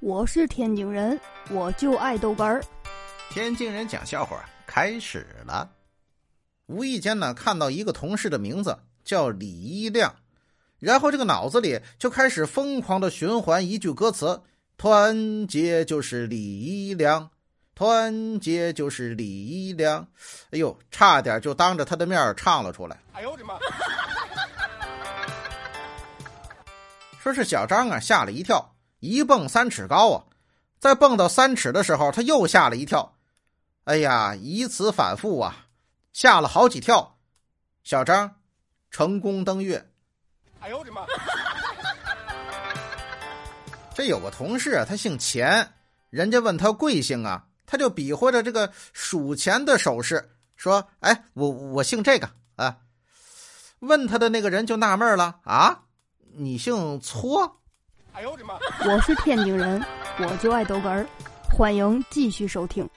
我是天津人，我就爱豆干儿。天津人讲笑话开始了。无意间呢，看到一个同事的名字叫李一亮，然后这个脑子里就开始疯狂的循环一句歌词：“团结就是李一亮，团结就是李一亮。”哎呦，差点就当着他的面唱了出来。哎呦我的妈！说是小张啊，吓了一跳。一蹦三尺高啊！在蹦到三尺的时候，他又吓了一跳。哎呀，以此反复啊，吓了好几跳。小张成功登月。哎呦我的妈！这有个同事啊，他姓钱，人家问他贵姓啊，他就比划着这个数钱的手势，说：“哎，我我姓这个啊。”问他的那个人就纳闷了：“啊，你姓搓？”我！是天津人，我就爱逗哏儿，欢迎继续收听。